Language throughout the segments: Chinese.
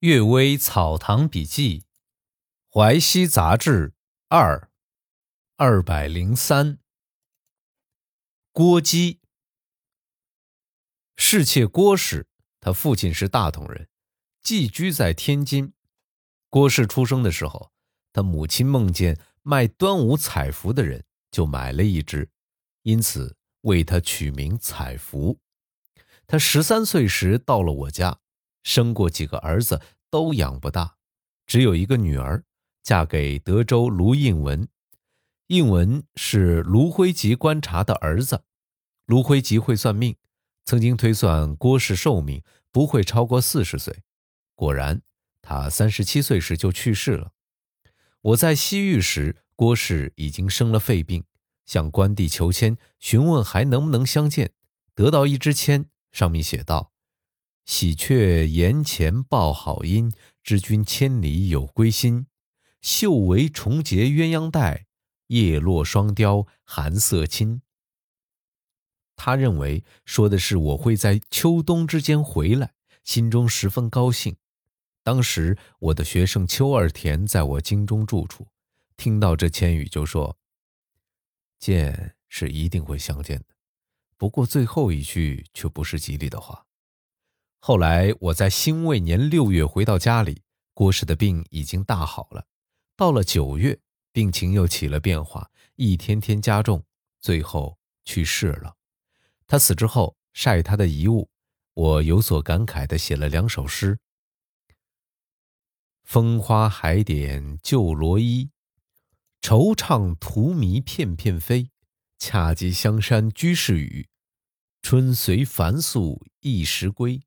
阅微草堂笔记，淮西杂志二二百零三。郭基，侍妾郭氏，他父亲是大同人，寄居在天津。郭氏出生的时候，他母亲梦见卖端午彩服的人，就买了一只，因此为他取名彩福。他十三岁时到了我家。生过几个儿子都养不大，只有一个女儿，嫁给德州卢应文。应文是卢辉吉观察的儿子。卢辉吉会算命，曾经推算郭氏寿命不会超过四十岁。果然，他三十七岁时就去世了。我在西域时，郭氏已经生了肺病，向关帝求签，询问还能不能相见，得到一支签，上面写道。喜鹊檐前报好音，知君千里有归心。绣围重结鸳鸯带，叶落双雕寒色侵。他认为说的是我会在秋冬之间回来，心中十分高兴。当时我的学生邱二田在我京中住处，听到这千语就说：“见是一定会相见的，不过最后一句却不是吉利的话。”后来我在辛未年六月回到家里，郭氏的病已经大好了。到了九月，病情又起了变化，一天天加重，最后去世了。他死之后晒他的遗物，我有所感慨地写了两首诗：风花海点旧罗衣，惆怅荼蘼片片飞。恰及香山居士语，春随凡宿一时归。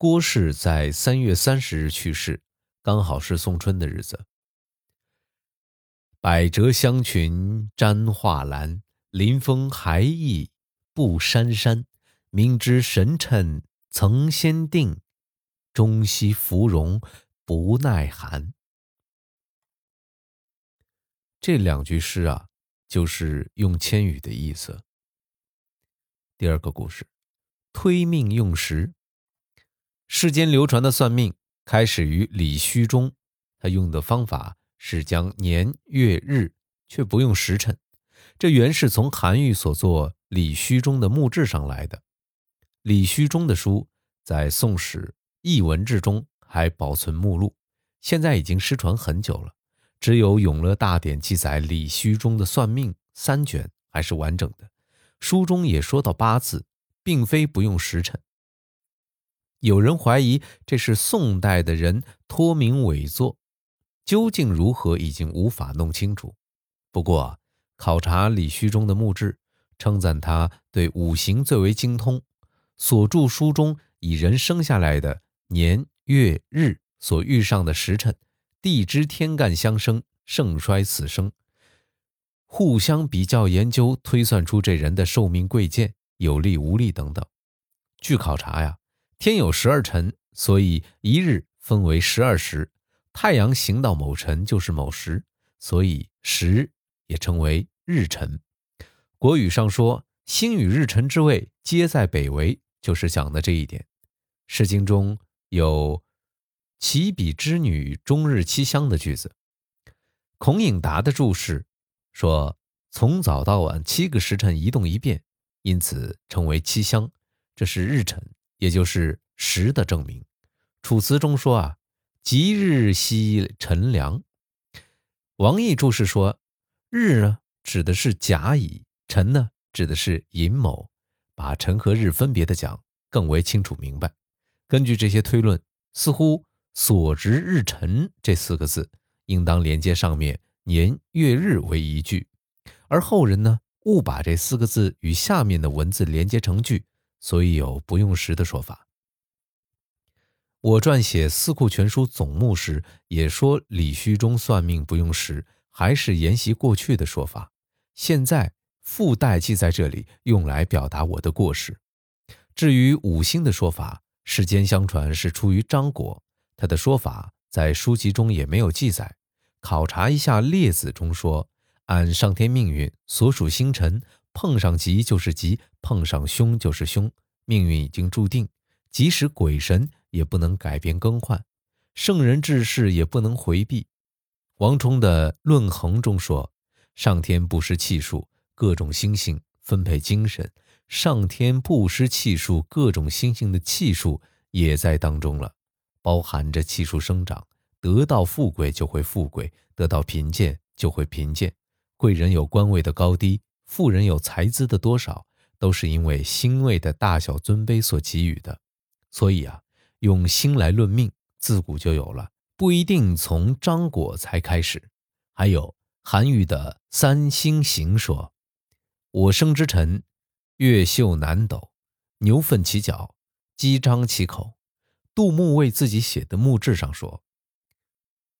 郭氏在三月三十日去世，刚好是送春的日子。百折香裙沾画栏，临风还意不姗姗。明知神辰曾先定，终夕芙蓉不耐寒。这两句诗啊，就是用千语的意思。第二个故事，推命用时。世间流传的算命开始于李虚中，他用的方法是将年月日，却不用时辰。这原是从韩愈所作《李虚中》的墓志上来的。李虚中的书在《宋史艺文志》中还保存目录，现在已经失传很久了。只有《永乐大典》记载李虚中的算命三卷还是完整的。书中也说到八字，并非不用时辰。有人怀疑这是宋代的人托名伪作，究竟如何已经无法弄清楚。不过，考察李虚中的墓志，称赞他对五行最为精通，所著书中以人生下来的年月日所遇上的时辰，地支天干相生，盛衰死生，互相比较研究，推算出这人的寿命贵贱、有利无利等等。据考察呀。天有十二辰，所以一日分为十二时。太阳行到某辰就是某时，所以时也称为日辰。国语上说“星与日辰之位皆在北纬”，就是讲的这一点。《诗经》中有“其比之女终日七香”的句子。孔颖达的注释说：“从早到晚七个时辰移动一遍，因此称为七香。”这是日辰。也就是时的证明。楚辞中说啊，吉日兮辰良。王毅注释说，日呢指的是甲乙，辰呢指的是寅卯，把辰和日分别的讲更为清楚明白。根据这些推论，似乎所值日辰这四个字应当连接上面年月日为一句，而后人呢误把这四个字与下面的文字连接成句。所以有不用时的说法。我撰写《四库全书总目》时，也说李虚中算命不用时，还是沿袭过去的说法。现在附带记在这里，用来表达我的过失。至于五星的说法，世间相传是出于张果，他的说法在书籍中也没有记载。考察一下《列子》中说，按上天命运所属星辰。碰上吉就是吉，碰上凶就是凶，命运已经注定，即使鬼神也不能改变更换，圣人治世也不能回避。王充的《论衡》中说：“上天不施气数，各种星星分配精神；上天不施气数，各种星星的气数也在当中了，包含着气数生长。得到富贵就会富贵，得到贫贱就会贫贱。贵人有官位的高低，富人有财资的多少，都是因为星位的大小尊卑所给予的。所以啊，用星来论命，自古就有了。”不一定从张果才开始，还有韩愈的《三星行》说：“我生之辰，月秀南斗，牛奋其角，鸡张其口。”杜牧为自己写的墓志上说：“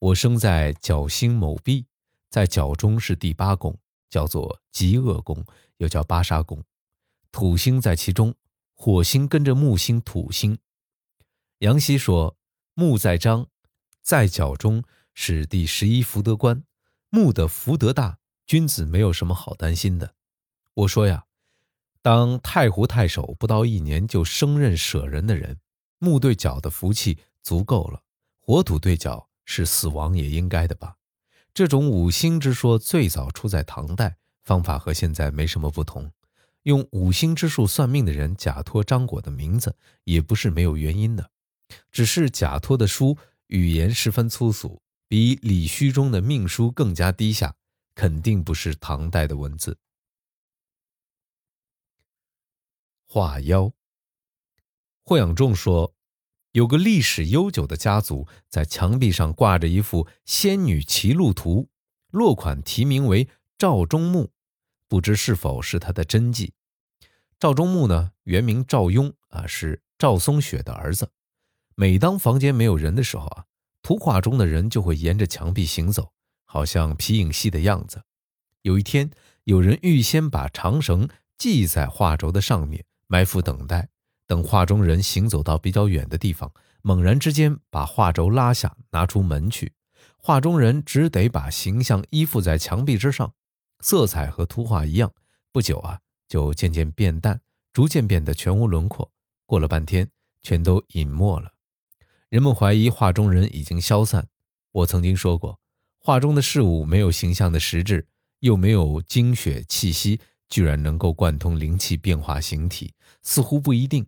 我生在角星某壁，在角中是第八宫，叫做极恶宫，又叫八杀宫。土星在其中，火星跟着木星、土星。”杨希说：“木在张。”在角中是第十一福德官，木的福德大，君子没有什么好担心的。我说呀，当太湖太守不到一年就升任舍人的人，木对角的福气足够了，火土对角是死亡也应该的吧？这种五星之说最早出在唐代，方法和现在没什么不同。用五星之术算命的人假托张果的名字，也不是没有原因的，只是假托的书。语言十分粗俗，比李虚中的命书更加低下，肯定不是唐代的文字。画妖。霍养仲说，有个历史悠久的家族，在墙壁上挂着一幅仙女骑鹿图，落款题名为赵忠木，不知是否是他的真迹。赵忠木呢，原名赵雍啊，是赵松雪的儿子。每当房间没有人的时候啊，图画中的人就会沿着墙壁行走，好像皮影戏的样子。有一天，有人预先把长绳系在画轴的上面，埋伏等待，等画中人行走到比较远的地方，猛然之间把画轴拉下，拿出门去。画中人只得把形象依附在墙壁之上，色彩和图画一样。不久啊，就渐渐变淡，逐渐变得全无轮廓。过了半天，全都隐没了。人们怀疑画中人已经消散。我曾经说过，画中的事物没有形象的实质，又没有精血气息，居然能够贯通灵气，变化形体，似乎不一定。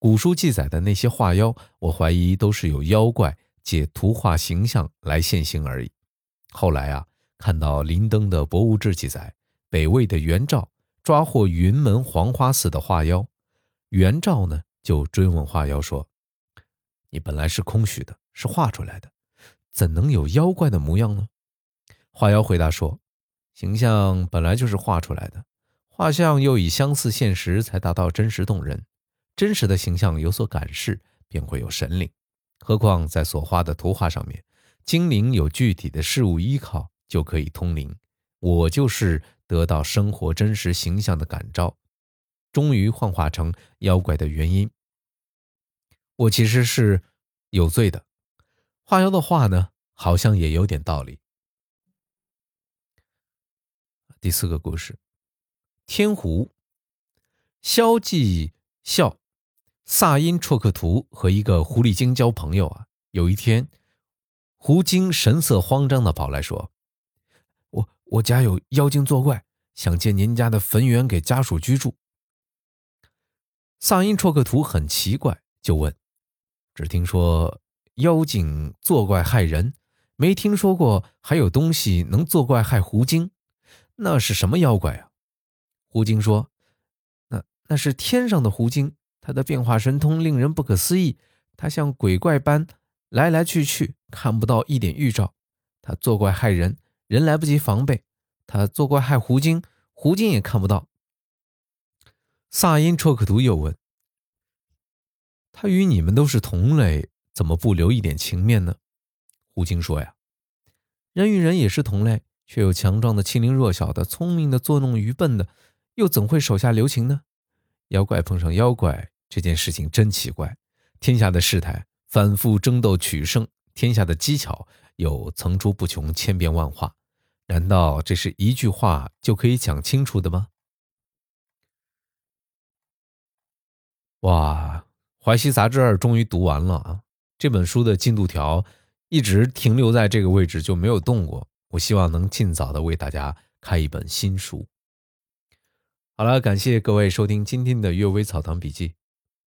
古书记载的那些画妖，我怀疑都是有妖怪借图画形象来现形而已。后来啊，看到林登的《博物志》记载，北魏的元照抓获云门黄花寺的画妖，元照呢就追问画妖说。你本来是空虚的，是画出来的，怎能有妖怪的模样呢？画妖回答说：“形象本来就是画出来的，画像又以相似现实才达到真实动人。真实的形象有所感示，便会有神灵。何况在所画的图画上面，精灵有具体的事物依靠，就可以通灵。我就是得到生活真实形象的感召，终于幻化成妖怪的原因。”我其实是有罪的。画妖的话呢，好像也有点道理。第四个故事，天狐。萧纪孝、萨因绰克图和一个狐狸精交朋友啊。有一天，狐精神色慌张的跑来说：“我我家有妖精作怪，想借您家的坟园给家属居住。”萨因绰克图很奇怪，就问。只听说妖精作怪害人，没听说过还有东西能作怪害狐精。那是什么妖怪啊？狐精说：“那那是天上的狐精，他的变化神通令人不可思议。他像鬼怪般来来去去，看不到一点预兆。他作怪害人，人来不及防备；他作怪害狐精，狐精也看不到。”萨因戳克图又问。他与你们都是同类，怎么不留一点情面呢？胡精说：“呀，人与人也是同类，却有强壮的欺凌弱小的，聪明的作弄愚笨的，又怎会手下留情呢？妖怪碰上妖怪这件事情真奇怪。天下的事态反复争斗取胜，天下的技巧有层出不穷，千变万化。难道这是一句话就可以讲清楚的吗？”哇！淮西杂志二》终于读完了啊！这本书的进度条一直停留在这个位置，就没有动过。我希望能尽早的为大家开一本新书。好了，感谢各位收听今天的《阅微草堂笔记》，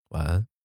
晚安。